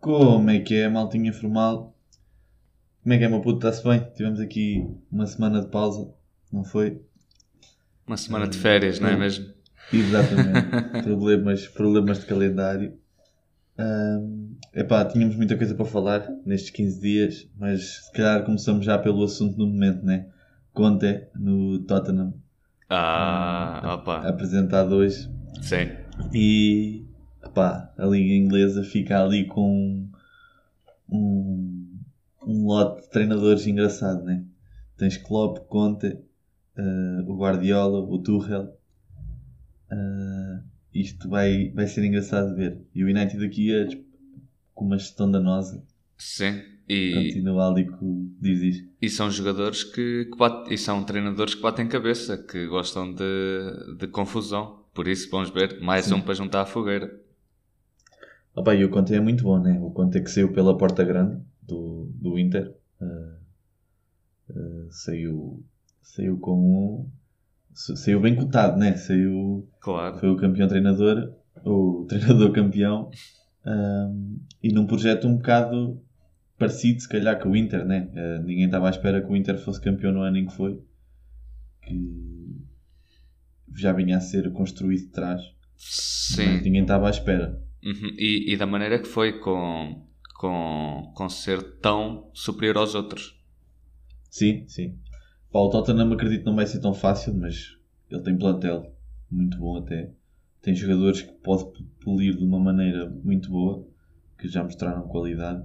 Como é que é, maltinha formal? Como é que é, meu puto? Está-se bem? Tivemos aqui uma semana de pausa, não foi? Uma semana de férias, não é mesmo? Exatamente. problemas, problemas de calendário. Um, epá, tínhamos muita coisa para falar nestes 15 dias, mas se calhar começamos já pelo assunto do momento, né? Conte no Tottenham. Ah, um, opa. Apresentado hoje. Sim. E epá, a Liga Inglesa fica ali com um, um lote de treinadores engraçado, né? Tens Klopp, Conte, uh, o Guardiola, o Tuchel. Uh, isto vai, vai ser engraçado de ver. E o United aqui é tipo, com uma gestão danosa. Sim. E, Continua ali com diz e são jogadores que, que batem, e são treinadores que batem cabeça, que gostam de, de confusão. Por isso, vamos ver, mais Sim. um para juntar à fogueira. Opa, e o Conte é muito bom, né? O Conte que saiu pela porta grande do, do Inter. Uh, uh, saiu, saiu como. sa- Saiu bem cotado, né? Saiu. Claro. Foi o campeão treinador, o treinador campeão, um, e num projeto um bocado parecido, se calhar, com o Inter, né? Uh, ninguém estava à espera que o Inter fosse campeão no ano em que foi, que já vinha a ser construído de trás, mas Sim. ninguém estava à espera. Uhum. E, e da maneira que foi com, com, com ser tão superior aos outros. Sim, sim. Pá, o Tottenham acredito que não vai ser tão fácil, mas ele tem plantel muito bom até. Tem jogadores que pode polir de uma maneira muito boa, que já mostraram qualidade.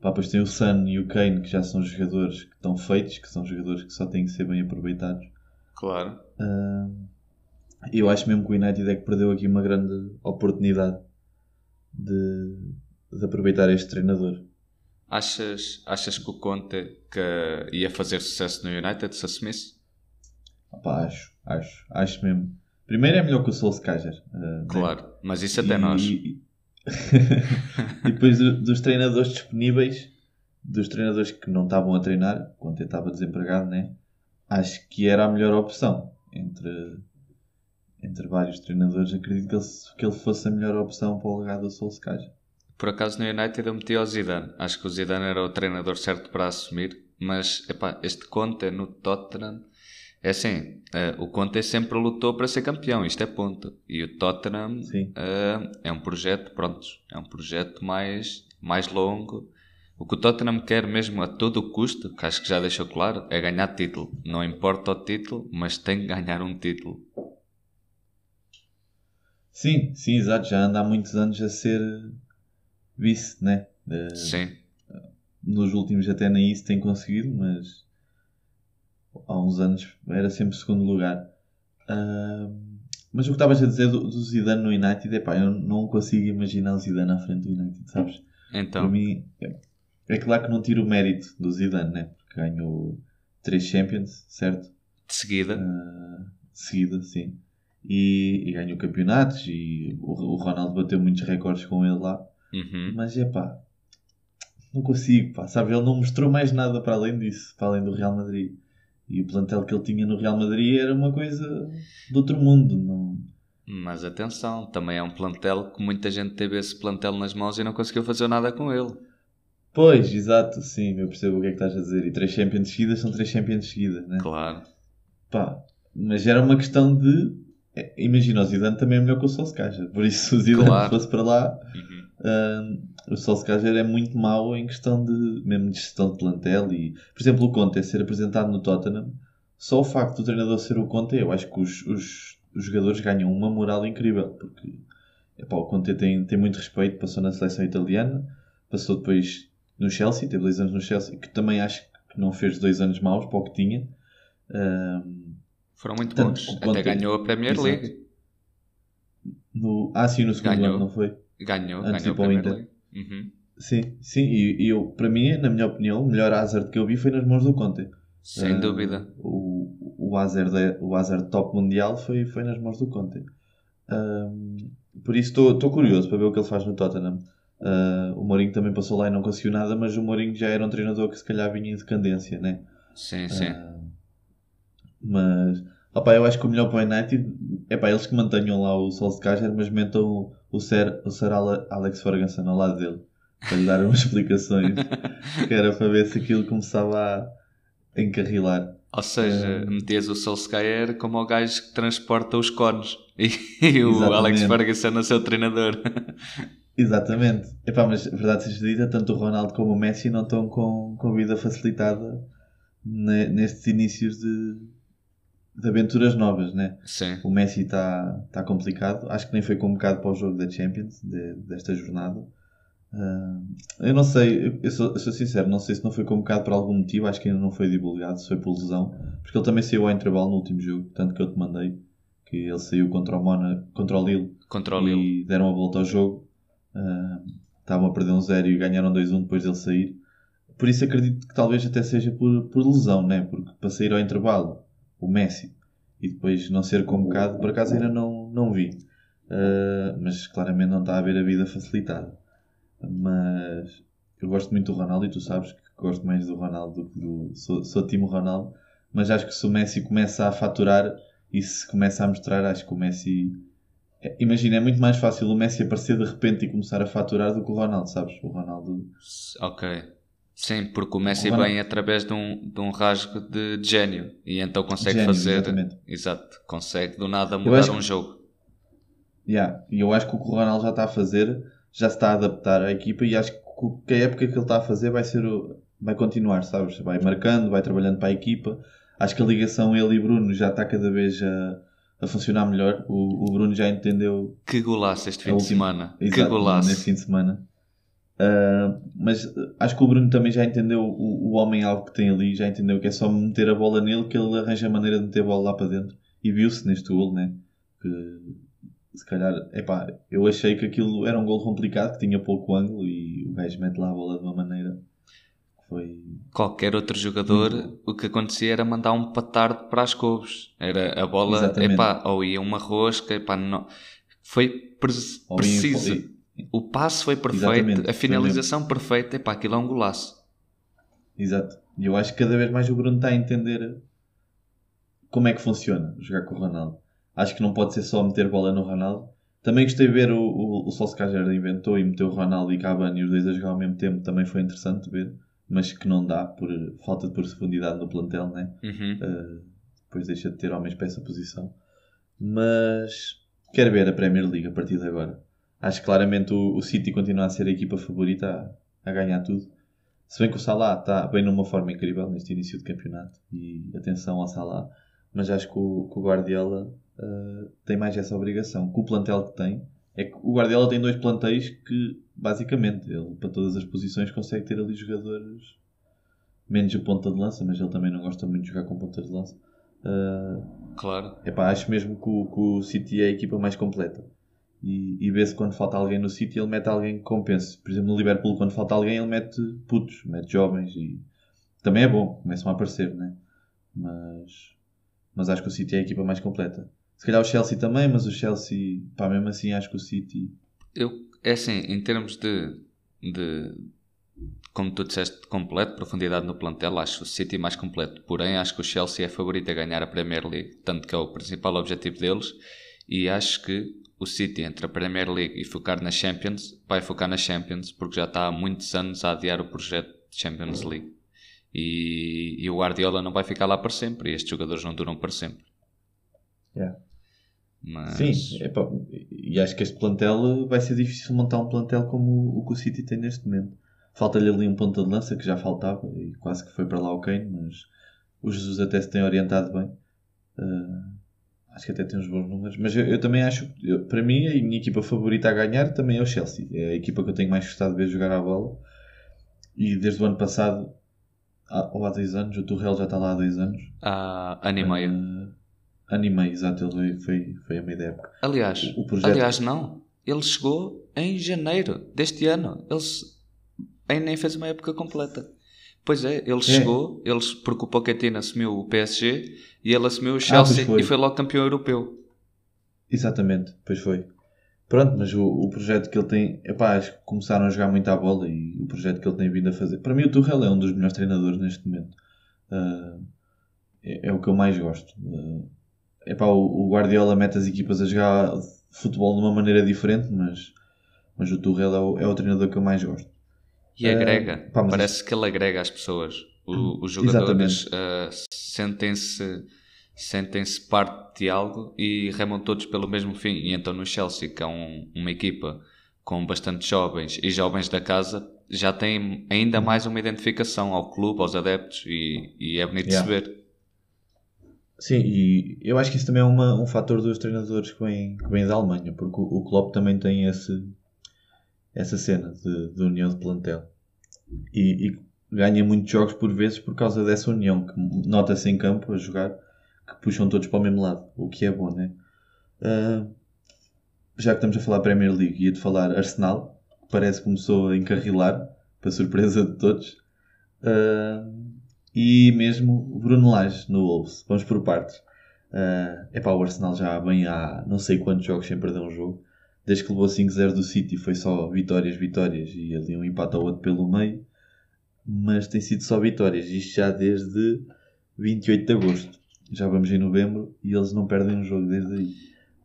Pá, depois tem o Sun e o Kane, que já são jogadores que estão feitos, que são jogadores que só têm que ser bem aproveitados. Claro. Ah, eu acho mesmo que o United é que perdeu aqui uma grande oportunidade de, de aproveitar este treinador. Achas, achas que o Conte que ia fazer sucesso no United se assumisse? Pá, acho, acho, acho mesmo. Primeiro é melhor que o Solskjaer. né? Claro. Mas isso até E- nós. E, e depois do- dos treinadores disponíveis, dos treinadores que não estavam a treinar, quando eu estava desempregado, né? Acho que era a melhor opção entre, entre vários treinadores. Acredito que ele, que ele fosse a melhor opção para o legado do Solskjaer. Por acaso no United eu meti ao Zidane. Acho que o Zidane era o treinador certo para assumir. Mas, epá, este Conte no Tottenham... É assim, eh, o Conte sempre lutou para ser campeão, isto é ponto. E o Tottenham eh, é um projeto, pronto, é um projeto mais, mais longo. O que o Tottenham quer mesmo a todo custo, que acho que já deixou claro, é ganhar título. Não importa o título, mas tem que ganhar um título. Sim, sim, exato. Já anda há muitos anos a ser vice, né? Eh, Sim, nos últimos até nem isso tem conseguido, mas há uns anos era sempre segundo lugar. Ahm, mas o que estavas a dizer do, do Zidane no United, é pá, eu não consigo imaginar o Zidane à frente do United, sabes? Para então, mim, é, é claro que não tiro o mérito do Zidane, né? Porque ganhou três Champions, certo? de seguida, Ah, seguida, sim. E, e ganhou campeonatos e o, o Ronaldo bateu muitos recordes com ele lá. uhum, Mas é pá, não consigo, pá, sabe? Ele não mostrou mais nada para além disso, para além do Real Madrid. E o plantel que ele tinha no Real Madrid era uma coisa de outro mundo. Não... Mas atenção, também é um plantel que muita gente teve esse plantel nas mãos e não conseguiu fazer nada com ele. Pois, exato, sim, eu percebo o que é que estás a dizer. E três Champions seguidas são três Champions seguidas, né? Claro. Pá, mas era uma questão de. é, Imagina, o Zidane também é melhor que o Solskjaer. Por isso, se o Zidane Claro. fosse para lá, Uhum. Hum, o Solskjaer é muito mau em questão de mesmo de gestão de plantel e, por exemplo, o Conte ser apresentado no Tottenham, só o facto do treinador ser o Conte, eu acho que os, os, os jogadores ganham uma moral incrível, porque epá, o Conte tem, tem muito respeito, passou na seleção italiana, passou depois no Chelsea, teve dois anos no Chelsea, que também acho que não fez dois anos maus para o que tinha. Hum, Foram muito Tanto bons. o Até Conte- ganhou a Premier Exato. League. no, ah, sim, no segundo Ganhou. ano, não foi? Ganhou, Antes ganhou a Premier Inter. League. Uhum. Sim, sim, e, e eu, para mim, na minha opinião, o melhor Hazard que eu vi foi nas mãos do Conte. Sem Ah, dúvida. O, o, Hazard, é- o Hazard top mundial foi, foi nas mãos do Conte. Ahm, por isso estou curioso para ver o que ele faz no Tottenham. Ah, o Mourinho também passou lá e não conseguiu nada, mas o Mourinho já era um treinador que se calhar vinha em decadência, né? Sim, sim. Ah, Mas, opá, eu acho que o melhor para o United é pá, eles que mantenham lá o Solskjaer, mas metam o Sir, o Sir Alex Ferguson ao lado dele para lhe dar umas explicações que era para ver se aquilo começava a encarrilar. Ou seja, é... metias o Solskjaer como o gajo que transporta os cones e, e o Alex Ferguson é o seu treinador. Exatamente. Epá, mas verdade seja dita, tanto o Ronaldo como o Messi não estão com, com vida facilitada nestes inícios de, de aventuras novas, né? Sim. O Messi está tá complicado. Acho que nem foi convocado para o jogo da Champions de, desta jornada. Uh, eu não sei, eu sou, eu sou, sincero, não sei se não foi convocado por algum motivo, acho que ainda não foi divulgado, se foi por lesão, porque ele também saiu ao intervalo no último jogo, tanto que eu te mandei que ele saiu contra o Mona, contra o Lille, contra o Lille. e deram a volta ao jogo. Uh, estavam a perder um zero e ganharam 2-1 depois dele sair. Por isso acredito que talvez até seja por, por lesão, né? porque para sair ao intervalo o Messi e depois não ser convocado, por acaso ainda não, não vi. Uh, mas claramente não está a haver a vida facilitada. Mas eu gosto muito do Ronaldo e tu sabes que gosto mais do Ronaldo do que do. Sou, sou time Ronaldo, mas acho que se o Messi começa a faturar e se começa a mostrar, acho que o Messi. É, imagina, é muito mais fácil o Messi aparecer de repente e começar a faturar do que o Ronaldo, sabes? O Ronaldo. Ok. Sim, porque o o Ronaldo... vem através de um, de um rasgo de, de gênio e então consegue gênio, fazer. Exatamente. Exato, consegue do nada mudar um jogo. Yeah. E eu acho que o que o Ronaldo já está a fazer já se está a adaptar à equipa e acho que a época que ele está a fazer vai ser vai continuar, sabes? Vai marcando, vai trabalhando para a equipa. Acho que a ligação ele e Bruno já está cada vez a, a funcionar melhor. O, o Bruno já entendeu. Que golaço este fim de semana. Exato, que golaço. Neste fim de semana. Uh, mas acho que o Bruno também já entendeu o, o homem-alvo que tem ali, já entendeu que é só meter a bola nele que ele arranja a maneira de meter a bola lá para dentro. E viu-se neste gol, né? Que se calhar, epá, eu achei que aquilo era um gol complicado, que tinha pouco ângulo e o gajo mete lá a bola de uma maneira que foi. Qualquer outro jogador, uhum. o que acontecia era mandar um patardo para as couves. Era a bola, Exatamente. epá, ou ia uma rosca, epá, não. Foi pre preciso. O passe foi perfeito, Exatamente. a finalização perfeita, epá, aquilo é um golaço. Exato. E eu acho que cada vez mais o Bruno está a entender como é que funciona jogar com o Ronaldo. Acho que não pode ser só meter bola no Ronaldo. Também gostei de ver o, o, o Solskjaer inventou e meteu o Ronaldo e Cavani os dois a jogar ao mesmo tempo. Também foi interessante de ver. Mas que não dá por falta de profundidade no plantel, né? Uhum. Uh, depois deixa de ter homens para essa posição. Mas quero ver a Premier League a partir de agora. Acho que claramente o, o City continua a ser a equipa favorita a, a ganhar tudo. Se bem que o Salah está bem numa forma incrível neste início de campeonato. E atenção ao Salah. Mas acho que o, que o Guardiola uh, tem mais essa obrigação. Com o plantel que tem, é que o Guardiola tem dois plantéis que, basicamente, ele para todas as posições consegue ter ali jogadores menos o ponta de lança, mas ele também não gosta muito de jogar com ponta de lança. Uh, claro. Epá, acho mesmo que o, que o City é a equipa mais completa. E, e vê-se quando falta alguém no City, ele mete alguém que compense. Por exemplo, no Liverpool, quando falta alguém, ele mete putos, mete jovens e também é bom, começam a aparecer, né? Mas, mas acho que o City é a equipa mais completa. Se calhar o Chelsea também, mas o Chelsea, pá, mesmo assim acho que o City. Eu, é assim, em termos de, de como tu disseste, completo, profundidade no plantel, acho o City mais completo. Porém, acho que o Chelsea é favorito a ganhar a Premier League, tanto que é o principal objetivo deles. E acho que o City, entre a Premier League e focar na Champions, vai focar na Champions, porque já está há muitos anos a adiar o projeto de Champions League. E, e o Guardiola não vai ficar lá para sempre, e estes jogadores não duram para sempre. Yeah. Mas... Sim, epa, e acho que este plantel vai ser difícil montar um plantel como o que o City tem neste momento. Falta-lhe ali um ponta de lança que já faltava e quase que foi para lá o Kane, mas o Jesus até se tem orientado bem. Uh, acho que até tem uns bons números, mas eu, eu também acho, eu, para mim, a minha equipa favorita a ganhar também é o Chelsea. É a equipa que eu tenho mais gostado de ver jogar a bola. E desde o ano passado, há, ou há dois anos, o Torrell já está lá há dois anos. Há ano e meio. Uh, Animei, exato, ele foi, foi a meio da época. Aliás, o, o projeto... aliás, não. Ele chegou em janeiro deste ano. Ele ainda nem fez uma época completa. Pois é, ele é. chegou, ele, porque o Pochettino assumiu o PSG e ele assumiu o Chelsea ah, foi. e foi logo campeão europeu. Exatamente, pois foi. Pronto, mas o, o projeto que ele tem, epá, começaram a jogar muito à bola e o projeto que ele tem vindo a fazer. Para mim, o Tuchel é um dos melhores treinadores neste momento. Uh, é, é o que eu mais gosto. É pá, o, o Guardiola mete as equipas a jogar futebol de uma maneira diferente, mas, mas o Tuchel é o, é o treinador que eu mais gosto. E agrega, pá, parece que ele agrega às pessoas. O, os jogadores uh, sentem-se sentem-se parte de algo e remam todos pelo mesmo fim. E então no Chelsea, que é um, uma equipa com bastante jovens e jovens da casa, já tem ainda mais uma identificação ao clube, aos adeptos e, e é bonito yeah. de se ver. Sim, e eu acho que isso também é uma, um fator dos treinadores que vêm, que vêm da Alemanha, porque o, o Klopp também tem esse, essa cena de, de união de plantel. E, e, ganha muitos jogos por vezes por causa dessa união, que nota-se em campo a jogar, que puxam todos para o mesmo lado, o que é bom, né? Uh, já que estamos a falar Premier League, ia-te falar Arsenal, que parece que começou a encarrilar, para surpresa de todos. Uh, e mesmo Bruno Lage no Wolves. Vamos por partes. Uh, epá, o Arsenal já vem há não sei quantos jogos sem perder um jogo. Desde que levou 5-0 do City foi só vitórias, vitórias e ali um empate ao outro pelo meio. Mas tem sido só vitórias. Isto já desde 28 de agosto. Já vamos em novembro e eles não perdem um jogo desde aí.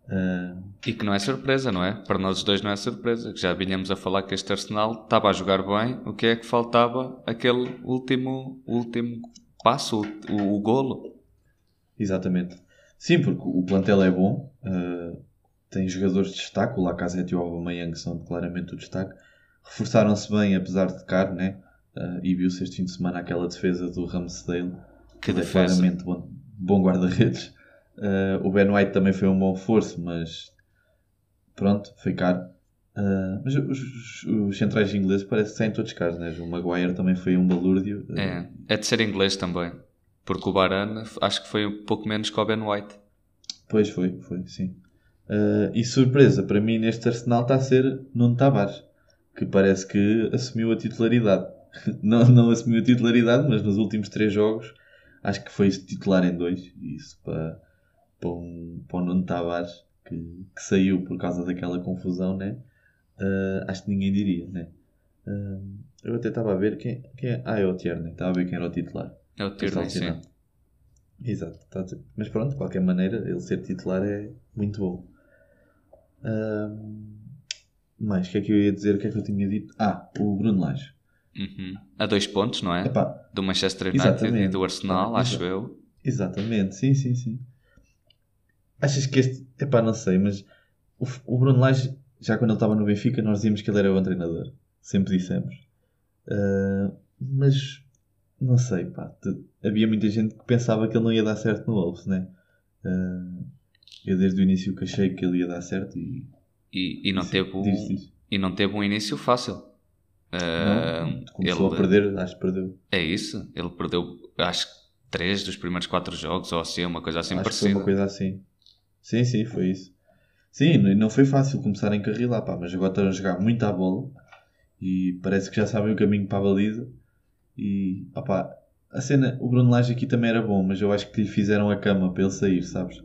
Uh... E que não é surpresa, não é? Para nós dois não é surpresa. Já vinhamos a falar que este Arsenal estava a jogar bem. O que é que faltava? Aquele último, último passo, o, o golo. Exatamente. Sim, porque o plantel é bom. Uh, tem jogadores de destaque. O Lacazette e o Aubameyang são claramente o destaque. Reforçaram-se bem, apesar de caro, né? Uh, e viu-se este fim de semana aquela defesa do Ramsdale. Que é claramente bom, bom guarda-redes. Uh, o Ben White também foi um bom reforço, mas pronto, foi caro. Uh, mas os, os, centrais ingleses parece que saem todos caros, né? O Maguire também foi um balúrdio. É, é de ser inglês também. Porque o Barana acho que foi um pouco menos que o Ben White. Pois foi, foi, sim. Uh, e surpresa para mim neste Arsenal está a ser Nuno Tavares, que parece que assumiu a titularidade. não, não assumiu a titularidade, mas nos últimos três jogos acho que foi titular em dois. Isso para para, um, para o Nuno Tavares, que, que saiu por causa daquela confusão, né? Uh, acho que ninguém diria, né? Uh, eu até estava a ver quem, quem é. Ah, é o Tierney. Estava a ver quem era o titular. É o Tierney, sim. Exato. Mas pronto, de qualquer maneira, ele ser titular é muito bom. Uh, mais, o que é que eu ia dizer? O que é que eu tinha dito? Ah, o Bruno Lage. Uhum. A dois pontos, não é? Epá, do Manchester United exatamente. e do Arsenal, acho eu. Exatamente, sim, sim, sim. Achas que este. Epá, não sei, mas o, o Bruno Lage, já quando ele estava no Benfica, nós dizíamos que ele era bom treinador. Sempre dissemos. Uh, mas não sei, pá. Havia muita gente que pensava que ele não ia dar certo no Wolves, né? Uh, eu desde o início que achei que ele ia dar certo e. E, e não, teve um, e não teve um início fácil. Uh, não, começou ele, a perder, acho que perdeu. É isso, ele perdeu, acho que três dos primeiros quatro jogos, ou assim, uma coisa assim acho parecida. Foi uma coisa assim. Sim, sim, foi isso. Sim, não foi fácil começar a encarrilar, pá, mas agora estão a jogar muito à bola e parece que já sabem o caminho para a baliza. E, opá, a cena, o Bruno Lage aqui também era bom, mas eu acho que lhe fizeram a cama para ele sair, sabes?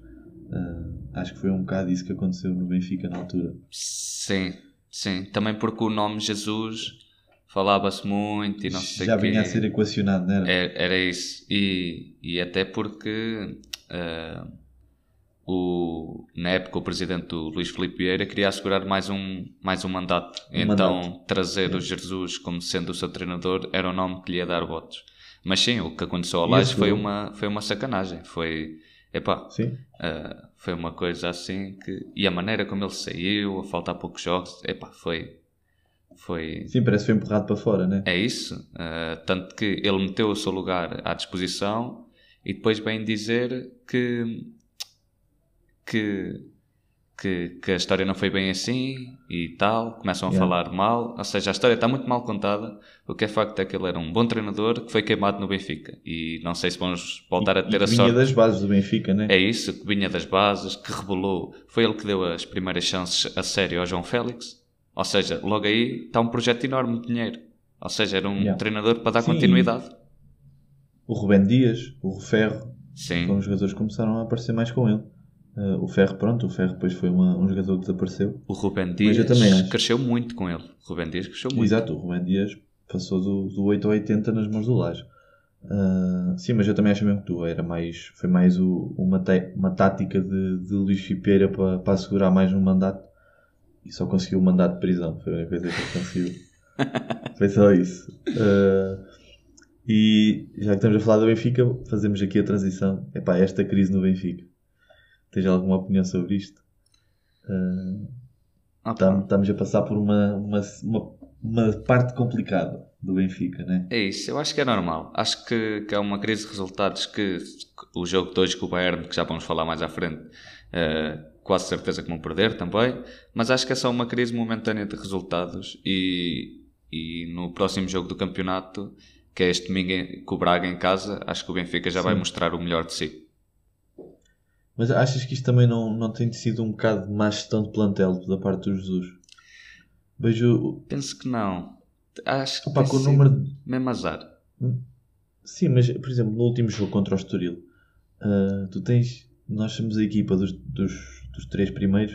Uh, acho que foi um bocado isso que aconteceu no Benfica na altura. Sim, sim. Também porque o nome Jesus falava-se muito e não sei Já vinha a ser equacionado, não era? Era, é, era isso. E, e até porque. Uh, o, na época o presidente do Luís Filipe Vieira queria assegurar mais um, mais um mandato. Um então mandato. trazer o Jesus como sendo o seu treinador era o nome que lhe ia dar votos. Mas sim, o que aconteceu ao Laje foi uma, foi uma sacanagem. Foi, epá, uh, foi uma coisa assim que... E a maneira como ele saiu, a faltar poucos jogos, epá, foi... Foi... Sim, parece que foi empurrado para fora, né? É isso. Uh, tanto que ele meteu o seu lugar à disposição e depois vem dizer que que, que, que, a história não foi bem assim e tal, começam a yeah. falar mal, ou seja, a história está muito mal contada. O que é facto é que ele era um bom treinador que foi queimado no Benfica e não sei se vamos voltar e, a ter a sorte. vinha das bases do Benfica, né? É isso, que vinha das bases, que rebolou. Foi ele que deu as primeiras chances a sério ao João Félix. Ou seja, logo aí está um projeto enorme de dinheiro. Ou seja, era um yeah. treinador para dar Sim. continuidade. O Rubén Dias, o Ferro, Sim. foram os jogadores que começaram a aparecer mais com ele. Uh, o Ferro, pronto, o Ferro depois foi uma, um jogador que desapareceu. O Rubén Dias cresceu muito com ele. O Rubén Dias cresceu muito. Exato, o Rubén Dias passou do, do 8 ao 80 nas mãos do Laje. Uh, sim, mas eu também acho mesmo que tu. Era mais, foi mais o, uma, te, uma tática de, de Luís Fipeira para, para assegurar mais um mandato e só conseguiu o mandato de prisão. Foi a única coisa que conseguiu. foi só isso. Uh, e já que estamos a falar do Benfica, fazemos aqui a transição. Epá, esta crise no Benfica. Tens alguma opinião sobre isto? Uh, estamos a passar por uma, uma, uma, uma parte complicada do Benfica, né? É isso, eu acho que é normal. Acho que, que é uma crise de resultados que o jogo de hoje com o Bayern, que já vamos falar mais à frente, uh, quase certeza que vão perder também, mas acho que é só uma crise momentânea de resultados e, e no próximo jogo do campeonato, que é este domingo com o Braga em casa, acho que o Benfica já Sim. vai mostrar o melhor de si. Mas achas que isto também não, não tem sido um bocado de má gestão de plantel da parte do Jesus? Vejo... Penso que não. Acho que Opa, com o número mesmo azar. Hum? Sim, mas por exemplo, no último jogo contra o Estoril, uh, tu tens. Nós somos a equipa dos, dos, dos três primeiros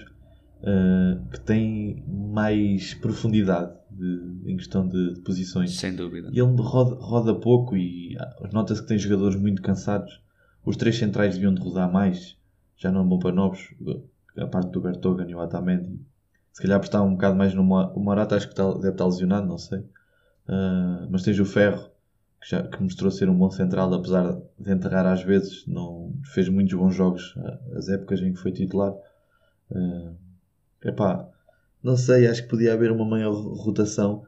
uh, que tem mais profundidade de, em questão de, de, posições. Sem dúvida. E ele roda, roda pouco e ah, nota-se que tem jogadores muito cansados. Os três centrais deviam de rodar mais. Já não vão para novos. A parte do Bertogan e o Atamendi se calhar estar um bocado mais no o Morata acho que está, deve estar lesionado, não sei. Uh, mas tens o Ferro, que, já, que mostrou ser um bom central, apesar de enterrar às vezes, não fez muitos bons jogos uh, as épocas em que foi titular. Uh, epá, não sei, acho que podia haver uma maior rotação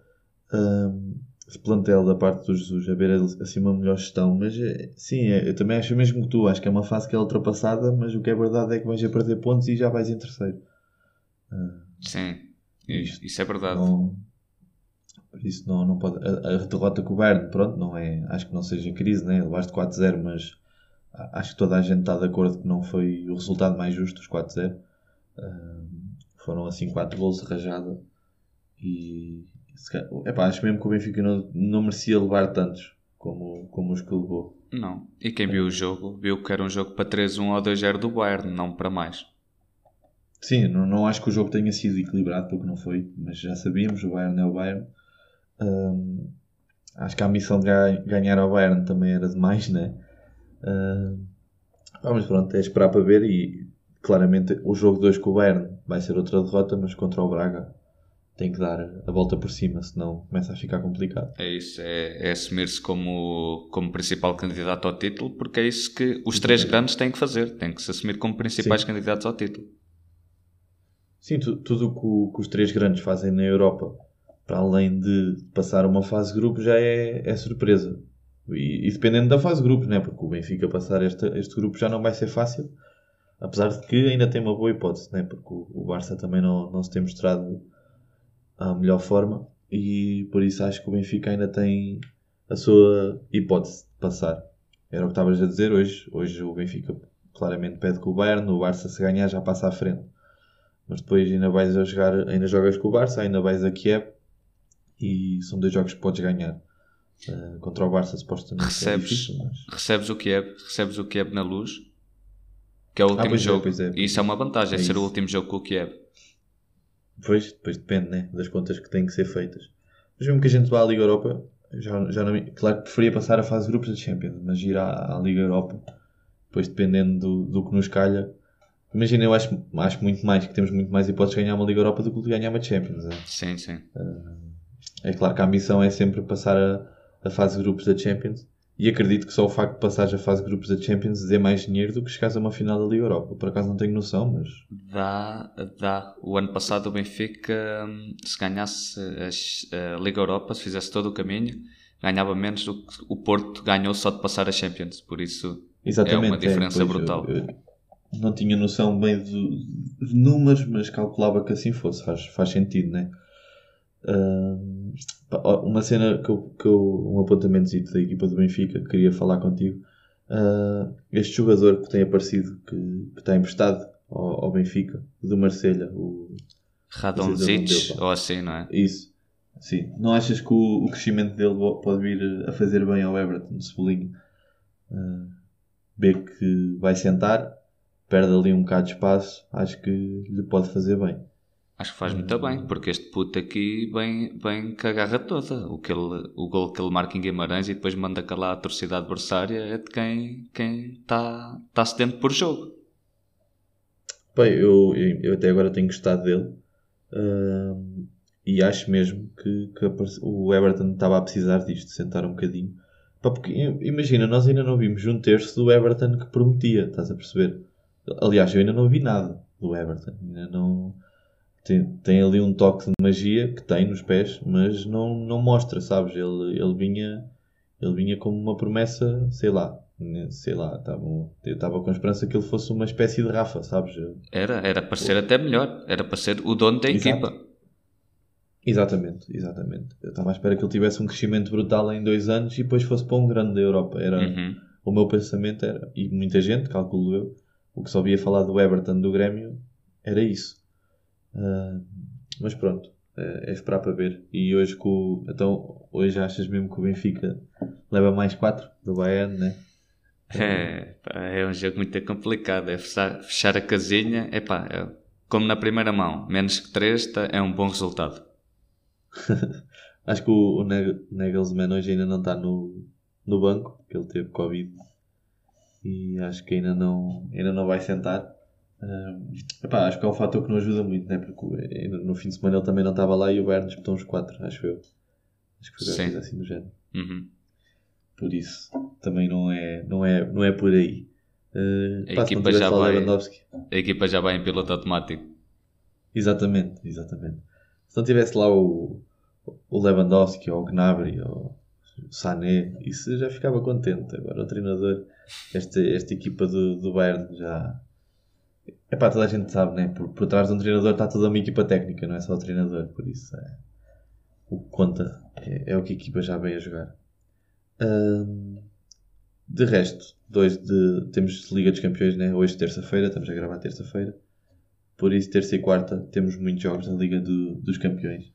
uh, de plantel da parte do Jesus, haver assim uma melhor gestão, mas sim, é, eu também acho mesmo que tu, acho que é uma fase que é ultrapassada, mas o que é verdade é que vais a perder pontos e já vais em terceiro. Uh, Sim, isso, isso é verdade. Não, por isso não, não pode. A, a, derrota com o Bayern, pronto, não é. Acho que não seja crise, né? Levaste 4-0, mas acho que toda a gente está de acordo que não foi o resultado mais justo, os 4-0. Uh, foram assim 4 gols de rajada. E. Epá, acho mesmo que o Benfica não, não merecia levar tantos como, como os que levou. Não. E quem viu o jogo, viu que era um jogo para 3-1 ou 2-0 do Bayern, não para mais. Sim, não, não acho que o jogo tenha sido equilibrado, porque não foi, mas já sabíamos, o Bayern é o Bayern. Acho que a ambição de ganhar ao Bayern também era demais, né? Vamos, pronto, é esperar para ver e claramente o jogo 2 com o Bayern vai ser outra derrota, mas contra o Braga tem que dar a volta por cima, senão começa a ficar complicado. É isso, é, é assumir-se como, como principal candidato ao título, porque é isso que os três grandes têm que fazer, têm que se assumir como principais Sim. candidatos ao título. Sim, tu, tudo o que, os três grandes fazem na Europa, para além de passar uma fase de grupo, já é, é surpresa. E, e, dependendo da fase de grupo, né? porque o Benfica passar este, este grupo já não vai ser fácil, apesar de que ainda tem uma boa hipótese, né? porque o, o Barça também não, não se tem mostrado à melhor forma e por isso acho que o Benfica ainda tem a sua hipótese de passar. Era o que estavas a dizer hoje. Hoje o Benfica claramente pede com o Bayern, o Barça se ganhar já passa à frente mas depois ainda vais a jogar, ainda jogas com o Barça, ainda vais a Kiev e são dois jogos que podes ganhar. Uh, contra o Barça supostamente recebes, é difícil, mas... recebes o Kiev, recebes o Kiev na luz, que é o ah, último ah, jogo. É, é, e isso é uma vantagem, é ser o último jogo com o Kiev. Pois, depois depende né, das contas que têm que ser feitas. Mas mesmo que a gente vá à Liga Europa, já, já não, claro que preferia passar a fase de grupos da Champions, mas ir à, à Liga Europa, depois dependendo do, do que nos calha, Imagina, eu acho, acho muito mais que temos muito mais hipóteses de ganhar uma Liga Europa do que de ganhar uma Champions. É? Sim, sim. É claro que a ambição é sempre passar a, a fase de grupos da Champions. E acredito que só o facto de passar a fase de grupos da Champions dê mais dinheiro do que chegares a uma final da Liga Europa. Por acaso não tenho noção, mas. Dá, dá. O ano passado o Benfica, se ganhasse a, Liga Europa, se fizesse todo o caminho, ganhava menos do que o Porto ganhou só de passar a Champions. Por isso Exatamente, é uma diferença é, brutal. Eu, eu, não tinha noção bem de, de, números, mas calculava que assim fosse. Faz, faz sentido, né? Uma cena que eu, que eu um apontamento da equipa do Benfica que queria falar contigo. Uh, este jogador que tem aparecido, que, que está emprestado ao, ao Benfica, do Marselha, o Radonjic, ou assim, não é? Isso, sim. Não achas que o, o, crescimento dele pode vir a fazer bem ao Everton, de Cebolinha? Uh, vê que vai sentar perde ali um bocado de espaço, acho que lhe pode fazer bem. Acho que faz muito bem, porque este puto aqui vem, vem com a garra toda. O, que ele, o gol que ele marca em Guimarães e depois manda calar a torcida adversária é de quem está tá sedento por jogo. Bem, eu, eu até agora tenho gostado dele. Uh, e acho mesmo que, que o Everton estava a precisar disto, sentar um bocadinho. Pá, porque imagina, nós ainda não vimos um terço do Everton que prometia, estás a perceber? Aliás, eu ainda não vi nada do Everton. Ainda não tem, tem ali um toque de magia que tem nos pés, mas não, não mostra, sabes? Ele, ele vinha ele vinha como uma promessa, sei lá, sei lá, tava, eu estava com a esperança que ele fosse uma espécie de Rafa, sabes? Era, era para ser até melhor, era para ser o dono da Exato. equipa. Exatamente, exatamente. Eu estava à espera que ele tivesse um crescimento brutal em dois anos e depois fosse para um grande da Europa. Era, uhum. O meu pensamento era, e muita gente, calculo eu, o que só via falar do Everton do Grêmio, era isso. Uh, mas pronto, é, é, esperar para ver. E hoje com Então, hoje achas mesmo que o Benfica leva mais 4 do Bayern, né? É, é um jogo muito complicado. É fechar, fechar a casinha. É pá, é, como na primeira mão, menos que 3 tá, é um bom resultado. Acho que o, o Nagelsmann hoje ainda não está no, no banco, que ele teve Covid. E acho que ainda não, ainda não vai sentar. Uh, epá, acho que é um fator que não ajuda muito, né? porque no fim de semana ele também não estava lá e o Bayern disputou uns 4, acho eu. Acho que foi coisa assim do género. Uhum. Por isso, também não é, não é, não é por aí. Uh, a, pá, equipa já vai, a equipa já vai em piloto automático. Exatamente, exatamente. Se não tivesse lá o, o Lewandowski ou o Gnabry ou o Sané, isso já ficava contente. Agora o treinador, esta, esta equipa do, do Bayern já. É para toda a gente sabe, né? Por, por trás de um treinador está toda uma equipa técnica, não é só o treinador, por isso é. O que conta é, é o que a equipa já veio a jogar. de resto, dois de, temos Liga dos Campeões, né? Hoje, terça-feira, estamos a gravar terça-feira. Por isso, terça e quarta, temos muitos jogos na Liga do, dos Campeões.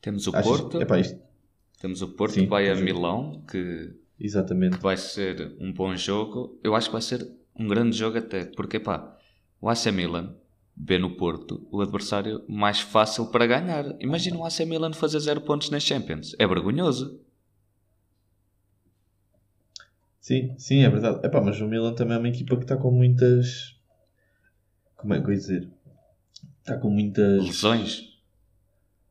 Temos o Porto. Epá, isto... Temos o Porto Sim, que vai a Milão, que, Exatamente. vai ser um bom jogo. Eu acho que vai ser um grande jogo até, porque pá, o AC Milan vê no Porto o adversário mais fácil para ganhar. Imagina o AC Milan fazer zero pontos nas Champions. É vergonhoso. Sim, sim, é verdade. Epá, mas o Milan também é uma equipa que está com muitas. Como é que eu ia dizer? Está com muitas. Lesões?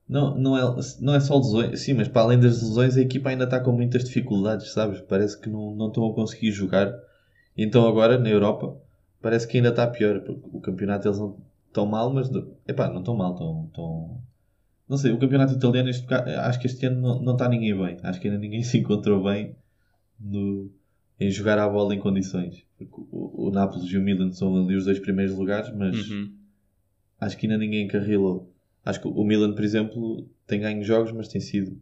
Não, não, é, não é só lesões, sim, mas para além das lesões a equipa ainda está com muitas dificuldades, sabes? Parece que não, não estão a conseguir jogar. Então agora, na Europa, parece que ainda está pior, porque o campeonato eles não estão mal, mas epá, não estão mal, estão, estão... Não sei, o campeonato italiano este, acho que este ano não, não está ninguém bem. Acho que ainda ninguém se encontrou bem no, em jogar a bola em condições. Porque o, o Nápoles e o Milan são ali os dois primeiros lugares, mas uhum. acho que ainda ninguém encarrilou. Acho que o Milan, por exemplo, tem ganho jogos, mas tem sido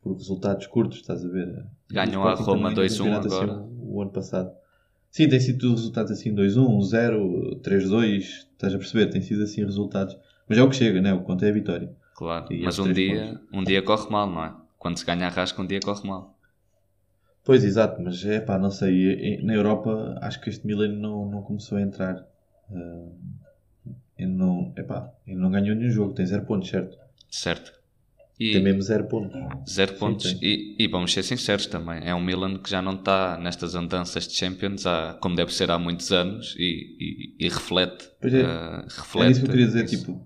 por resultados curtos, estás a ver? Ganham a Roma 2-1 agora. Assim, o ano passado. Sim, tem sido resultados assim 2-1, 0, 3-2, estás a perceber? Tem sido assim resultados. Mas é o que chega, né? O quanto é a vitória. Claro, e mas um dia, um dia corre mal, não é? Quando se ganha a rasca, um dia corre mal. Pois, exato, mas é pá, não sei. Na Europa, acho que este Milan não, não começou a entrar. Uh, ele não, epá, ele não ganhou nenhum jogo, tem 0 pontos, certo? Certo. E tem mesmo 0 pontos. 0 pontos. Sim, e, e, vamos ser sinceros também, é um Milan que já não está nestas andanças de Champions há, como deve ser há muitos anos e, e, e reflete. Pois é, uh, reflete é isso que eu queria dizer, isso. tipo,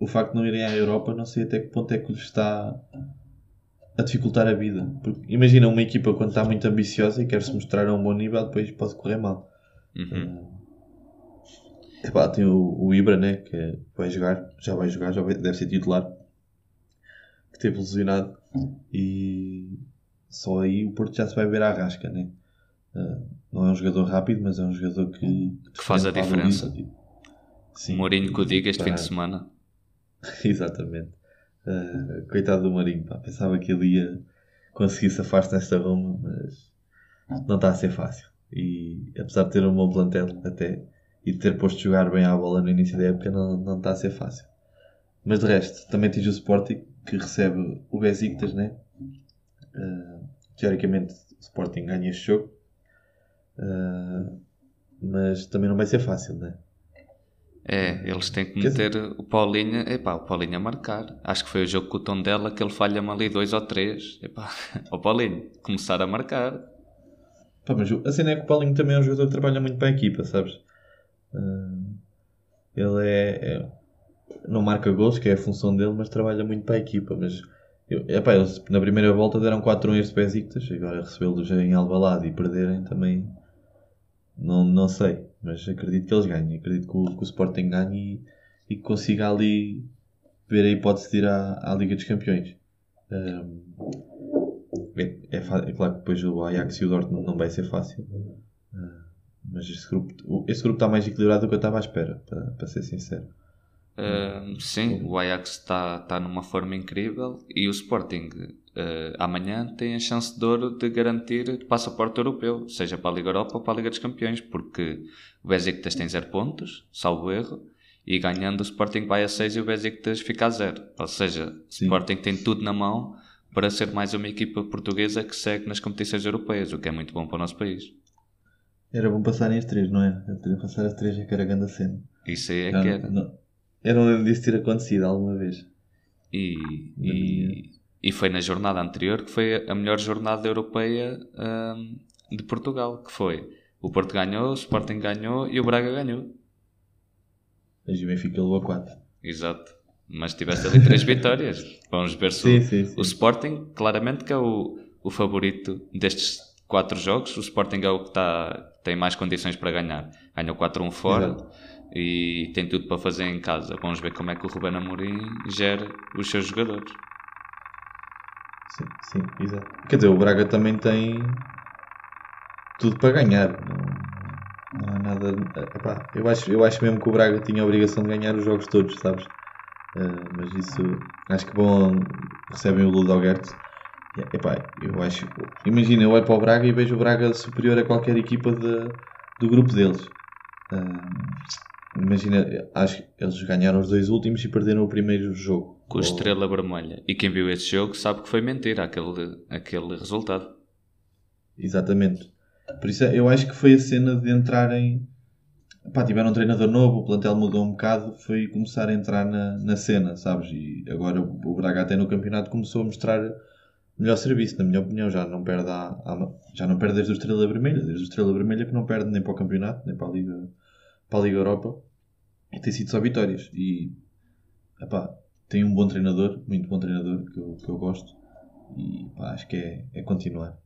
o facto de não irem à Europa, não sei até que ponto é que lhes está a dificultar a vida. Porque imagina uma equipa quando está muito ambiciosa e quer se mostrar a um bom nível, depois pode correr mal. Uhum. Uh, Epá, tem o, o Ibra, né? Que vai jogar, já vai jogar, já vai, deve ser titular. Que teve lesionado. E só aí o Porto já se vai ver à rasca, né? Uh, não é um jogador rápido, mas é um jogador que, que faz a diferença. Sim, Mourinho que o diga este para... fim de semana. Exatamente. Uh, coitado do Mourinho, pá. pensava que ele ia conseguir safar-se nesta Roma, mas não está a ser fácil. E apesar de ter um bom plantel, até e ter posto de jogar bem à bola no início da época não, não está a ser fácil. Mas de resto, também tens o Sporting que recebe o Besiktas, né? Uh, teoricamente o Sporting ganha este jogo, uh, mas também não vai ser fácil, né? É, eles têm que meter o Paulinho, epá, o Paulinho a marcar. Acho que foi o jogo com o tom dela que ele falha-me ali dois ou três. Epá, o Paulinho, começar a marcar. Pá, mas a cena é que o Paulinho também é um jogador que trabalha muito para a equipa, sabes? Uh, ele é, é, Não marca gols, que é a função dele, mas trabalha muito para a equipa. Mas eu, epá, eles na primeira volta deram 4 1 este Besiktas, agora recebê-los em Albalade e perderem também. Não, não sei, mas acredito que eles ganhem. Acredito que o, que o Sporting ganhe e, e que consiga ali ver a hipótese de ir à, à Liga dos Campeões. Um, é, é, é, claro que depois o Ajax e o Dortmund não vai ser fácil. Uh, mas este grupo, este grupo está mais equilibrado do que eu estava à espera, para, para ser sincero. Uh, sim, o Ajax está tá numa forma incrível e o Sporting uh, amanhã tem a chance de ouro de garantir passaporte europeu, seja para a Liga Europa ou para a Liga dos Campeões, porque o Besiktas tem 0 pontos, salvo erro, e ganhando o Sporting vai a 6 e o Besiktas fica a 0. Ou seja, o Sporting tem tudo na mão para ser mais uma equipa portuguesa que segue nas competições europeias, o que é muito bom para o nosso país. Era bom passarem as três, não é? Passar as três é que era grande a cena. Isso aí é não, que era. Não, eu não lembro disso ter acontecido alguma vez. E, e, e, foi na jornada anterior que foi a melhor jornada europeia um, de Portugal, que foi o Porto ganhou, o Sporting ganhou e o Braga ganhou. Mas o Benfica levou a 4. Exato. Mas tiveste ali três vitórias. Vamos ver se sim, o, sim, sim. o Sporting, claramente que é o, o favorito destes quatro jogos. O Sporting é o que tá, tem mais condições para ganhar. Ganhou 4-1 fora. Exato e tem tudo para fazer em casa. Vamos ver como é que o Ruben Amorim gera os seus jogadores. Sim, sim, exato. Quer dizer, o Braga também tem tudo para ganhar. Não, há nada. Epá, eu, acho, eu acho mesmo que o Braga tinha a obrigação de ganhar os jogos todos, sabes? Uh, mas isso acho que vão recebem o Ludogert. Epá, eu acho. Imagina, eu olho para o Braga e vejo o Braga superior a qualquer equipa de, do grupo deles. Uh, Imagina, acho que eles ganharam os dois últimos e perderam o primeiro jogo. Com a estrela vermelha. E quem viu esse jogo sabe que foi mentira aquele, aquele resultado. Exatamente. Por isso eu acho que foi a cena de entrarem. Pá, tiveram um treinador novo, o plantel mudou um bocado, foi começar a entrar na, na cena, sabes? E agora o Braga até no campeonato começou a mostrar melhor serviço, na minha opinião. Já não perde, a, a, já não perde desde o Estrela Vermelha, desde o Estrela Vermelha que não perde nem para o campeonato, nem para a Liga para a Liga Europa e tem sido só vitórias. E epá, tem um bom treinador, muito bom treinador, que eu, que eu gosto. E epá, acho que é, é continuar.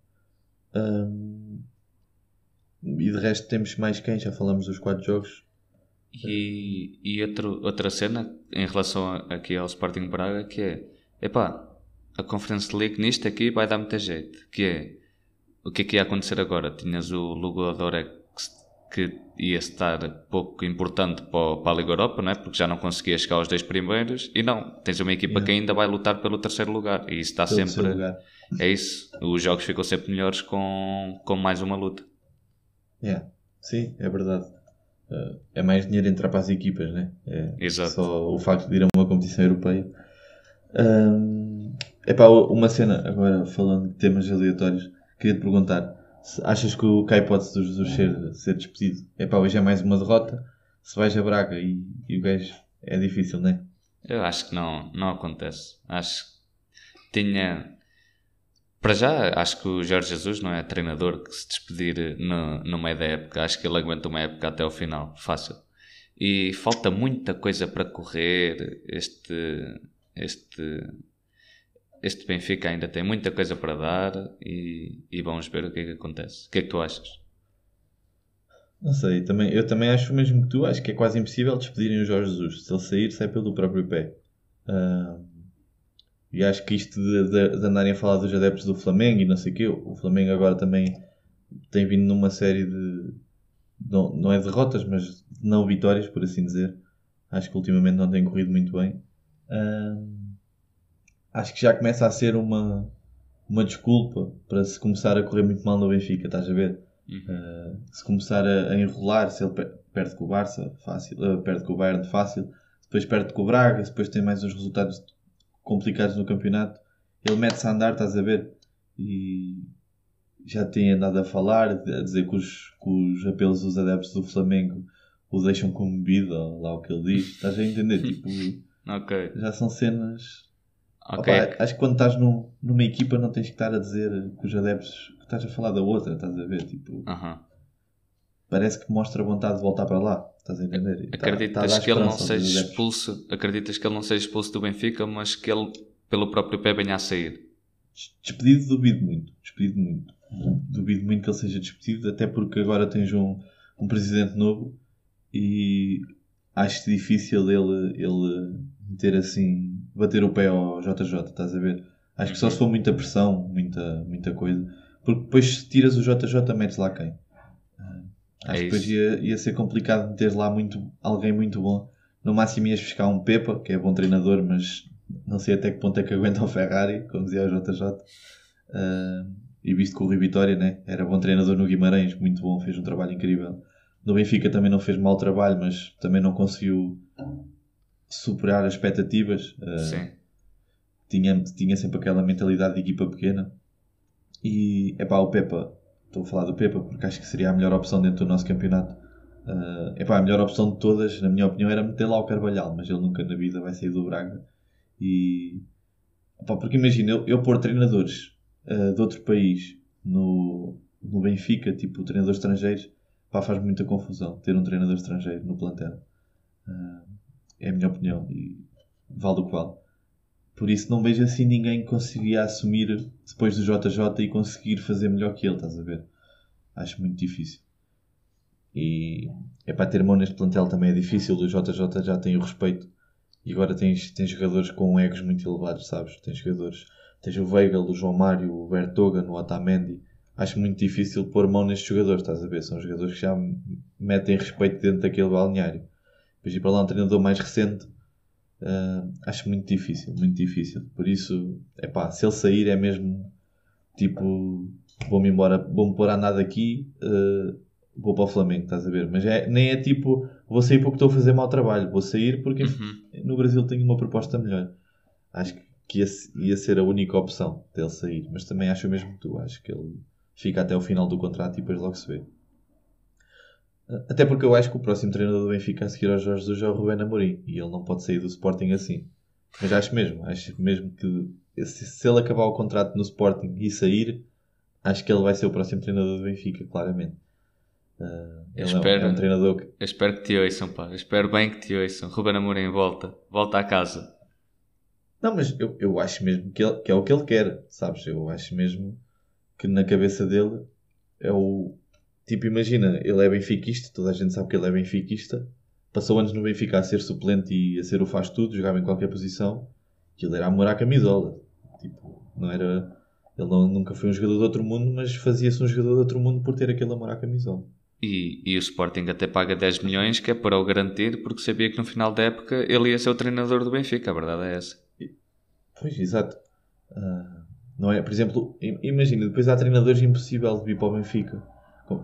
E de resto temos mais quem? Já falamos dos quatro jogos. E, e outro, outra cena em relação aqui ao Sporting Braga que é epá, a Conference League nisto aqui vai dar muita jeito. Que é o que é que ia acontecer agora? Tinhas o Lugo Dorek que ia estar pouco importante para, a Liga Europa, não é? porque já não conseguia chegar aos dois primeiros. E não, tens uma equipa yeah. que ainda vai lutar pelo terceiro lugar. E isso está pelo sempre. É isso. Os jogos ficam sempre melhores com, com mais uma luta. Yeah. Sim, é verdade. Uh, é mais dinheiro entrar para as equipas, né? É Exato. Só o facto de ir a uma competição europeia. Um, epá, uma cena, agora falando de temas aleatórios, queria te perguntar achas que, o, hipótese do Jesus ser, ser despedido? É pá, hoje é mais uma derrota. Se vais a Braga e, e o gajo é difícil, não é? Eu acho que não, não acontece. Acho que tinha. Para já, acho que o Jorge Jesus não é treinador que se despedir no, meio da época. Acho que ele aguenta uma época até o final, fácil. E falta muita coisa para correr. Este, este este Benfica ainda tem muita coisa para dar e, e vamos ver o que é que acontece. O que é que tu achas? Não sei, também, eu também acho o mesmo que tu, acho que é quase impossível despedirem o Jorge Jesus. Se ele sair, sai pelo próprio pé. Uh, e acho que isto de, de, de, andarem a falar dos adeptos do Flamengo e não sei o quê, o Flamengo agora também tem vindo numa série de. Não, não é derrotas, mas não vitórias, por assim dizer. Acho que ultimamente não tem corrido muito bem. Uh, acho que já começa a ser uma, uma desculpa para se começar a correr muito mal no Benfica, estás a ver? Uhum. Uh, se começar a, a, enrolar, se ele perde com o Barça, fácil, uh, perde com o Bayern, fácil, depois perde com o Braga, depois tem mais uns resultados complicados no campeonato, ele mete-se a andar, estás a ver? E já tem andado a falar, a dizer que os, que os apelos dos adeptos do Flamengo o deixam com bebida, lá o que ele diz. Estás a entender? Tipo, Ok. já são cenas. Ok. Opa, acho que quando estás num- numa equipa não tens que estar a dizer que os adeptos que estás a falar da outra, estás a ver? Tipo, Aham. parece que mostra vontade de voltar para lá. Estás a entender? Tá- tá Acreditas dar que ele não seja expulso? Acreditas que ele não seja expulso do Benfica, mas que ele, pelo próprio pé, venha a sair? Despedido, duvido muito. Despedido muito. Duvido muito que ele seja despedido, até porque agora tens um, um presidente novo e acho difícil ele, ele meter assim, bater o pé ao JJ, estás a ver? Acho que só se for muita pressão, muita, muita coisa, porque depois se tiras o JJ, metes lá quem? Ah, Acho É que depois ia, ia ser complicado meter lá muito, alguém muito bom. No máximo ias buscar um Pepa, que é bom treinador, mas não sei até que ponto é que aguenta o Ferrari, como dizia o JJ. Ah, e visto que o Rui Vitória né, era bom treinador no Guimarães, muito bom, fez um trabalho incrível. No Benfica também não fez mau trabalho, mas também não conseguiu superar as expectativas. Ah, Sim. tinha, tinha sempre aquela mentalidade de equipa pequena. E, epá, o Pepa, estou a falar do Pepa porque acho que seria a melhor opção dentro do nosso campeonato. Uh, epá, a melhor opção de todas, na minha opinião, era meter lá o Carvalhal, mas ele nunca na vida vai sair do Braga. E, epá, porque imagina, eu, eu pôr treinadores uh, de outro país no, no Benfica, tipo treinadores estrangeiros, pá, faz muita confusão ter um treinador estrangeiro no plantel. Uh, é a minha opinião e vale o que vale. Por isso não vejo assim ninguém que conseguia assumir depois do JJ e conseguir fazer melhor que ele, estás a ver? Acho muito difícil. E é para ter mão neste plantel também é difícil. O JJ já tem o respeito. E agora tens, tens jogadores com egos muito elevados, sabes? Tens jogadores. Tens o Weigl, o João Mário, o Bertogan, o Otamendi. Acho muito difícil pôr mão nestes jogadores, estás a ver? São jogadores que já metem respeito dentro daquele balneário. Depois ir para lá um treinador mais recente Uh, acho muito difícil, muito difícil. Por isso, é pá, se ele sair é mesmo tipo, vou-me embora, vou-me pôr a andar daqui, uh, vou para o Flamengo, estás a ver? Mas é, nem é tipo, vou sair porque estou a fazer mau trabalho, vou sair porque Uhum. no Brasil tenho uma proposta melhor. Acho que ia, ia ser a única opção dele sair, mas também acho o mesmo que tu, acho que ele fica até o final do contrato e depois logo se vê. Até porque eu acho que o próximo treinador do Benfica a seguir ao Jorge Jesus é o Rubén Amorim e ele não pode sair do Sporting assim. Mas acho mesmo, acho mesmo que se, se ele acabar o contrato no Sporting e sair, acho que ele vai ser o próximo treinador do Benfica, claramente. Uh, ele é um, espero. é um treinador que Eu espero que te ouçam, pá. Eu espero bem que te ouçam. Ruben Amorim, volta. Volta à casa. Não, mas eu, eu acho mesmo que, ele- que é o que ele quer, sabes? Eu acho mesmo que na cabeça dele é o. Tipo, imagina, ele é benfiquista, toda a gente sabe que ele é benfiquista. Passou anos no Benfica a ser suplente e a ser o faz-tudo, jogava em qualquer posição. Que ele era amor à camisola. Tipo, não era. Ele não- nunca foi um jogador de outro mundo, mas fazia-se um jogador de outro mundo por ter aquele amor à camisola. E, e o Sporting até paga 10 milhões, que é para o garantir, porque sabia que no final da época ele ia ser o treinador do Benfica. A verdade é essa. Pois, exato. Ah, não é? Por exemplo, im- imagina, depois há treinadores impossível de vir para o Benfica.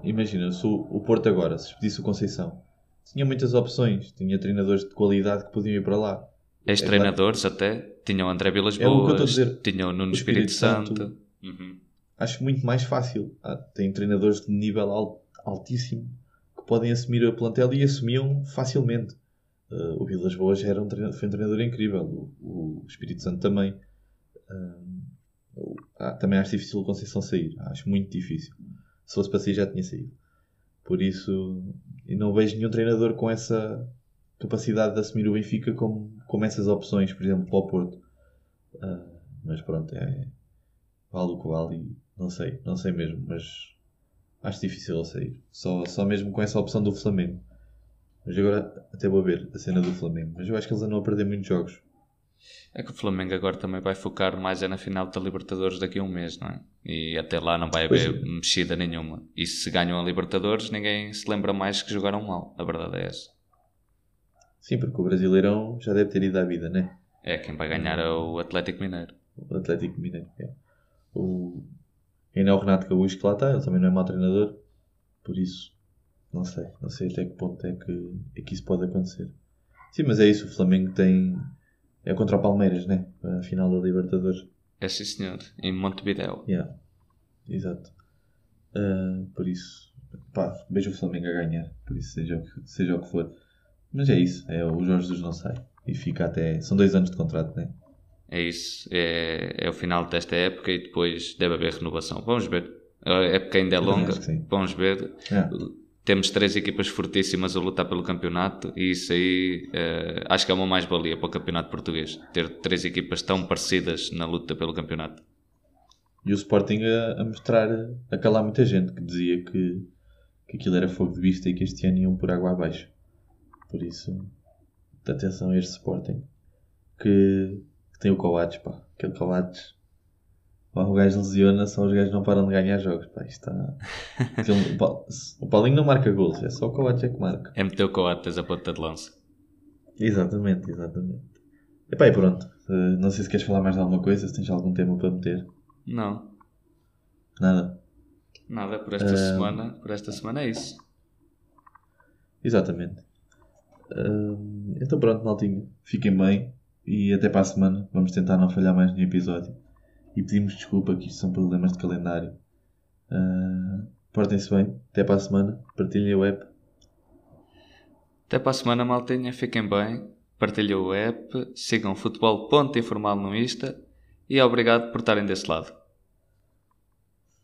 Imagina, se o, Porto agora, se pedisse o Conceição, tinha muitas opções, tinha treinadores de qualidade que podiam ir para lá. Ex-treinadores até. Tinham o André Vilas É Boas, tinham o Nuno O Espírito Espírito Santo. Santo. Uhum. Acho muito mais fácil. Ah, tem treinadores de nível al- altíssimo que podem assumir a plantel e assumiam facilmente. Ah, o Vilas Boas era um treinador, foi um treinador incrível, o, o Espírito Santo também. Ah, também acho difícil o Conceição sair, acho muito difícil. Se fosse para sair já tinha saído. Por isso, e não vejo nenhum treinador com essa capacidade de assumir o Benfica como, como essas opções, por exemplo, para o Porto. Ah, mas pronto, é, vale o que vale e não sei, não sei mesmo, mas acho difícil ele sair. Só, só mesmo com essa opção do Flamengo. Mas agora até vou ver a cena do Flamengo. Mas eu acho que eles andam a perder muitos jogos. É que o Flamengo agora também vai focar mais é na final da Libertadores daqui a um mês, não é? E até lá não vai haver mexida nenhuma. E se ganham a Libertadores, ninguém se lembra mais que jogaram mal. A verdade é essa. Sim, porque o Brasileirão já deve ter ido à vida, né? É quem vai ganhar é o Atlético Mineiro. O Atlético Mineiro. é. O... Ainda é o Renato Gaúcho que lá está, ele também não é mau treinador. Por isso, não sei. Não sei até que ponto é que, é que isso pode acontecer. Sim, mas é isso. O Flamengo tem. É contra o Palmeiras, né? A final da Libertadores. É sim senhor. Em Montevideo. Yeah. Exato. Ah, por isso, pá, vejo o Flamengo a ganhar, por isso seja o que, seja o que for. Mas é isso, é o Jorge Jesus não sai. E fica até. São dois anos de contrato, né? É isso, é, é o final desta época e depois deve haver renovação. Vamos ver. A época ainda é longa, vamos ver. É. Temos três equipas fortíssimas a lutar pelo campeonato e isso aí eh, acho que é uma mais-valia para o campeonato português. Ter três equipas tão parecidas na luta pelo campeonato. E o Sporting a, a mostrar, a calar muita gente que dizia que, que aquilo era fogo de vista e que este ano iam por água abaixo. Por isso, atenção a este Sporting. Que, que tem o Coates, pá. Aquele Coates. Pá, o gajo lesiona, só os gajos não param de ganhar jogos. Pá, está... O Pa- o Paulinho não marca golos, é só o Coates é que marca. É meter o Coates a ponta de lança. Exatamente, exatamente. Epá, e pronto. Eh, não sei se queres falar mais de alguma coisa, se tens algum tema para meter. Não, Nada. nada por esta Ah. semana. Por esta semana é isso. Exatamente. Hum, então pronto, maltinho. Fiquem bem e até para a semana. Vamos tentar não falhar mais no episódio. E pedimos desculpa que isto são problemas de calendário. Ah, Portem-se bem. Até para a semana. Partilhem o app. Até para a semana, maltinha. Fiquem bem. Partilhem o app. Sigam futebol.informal no Insta. E obrigado por estarem desse lado.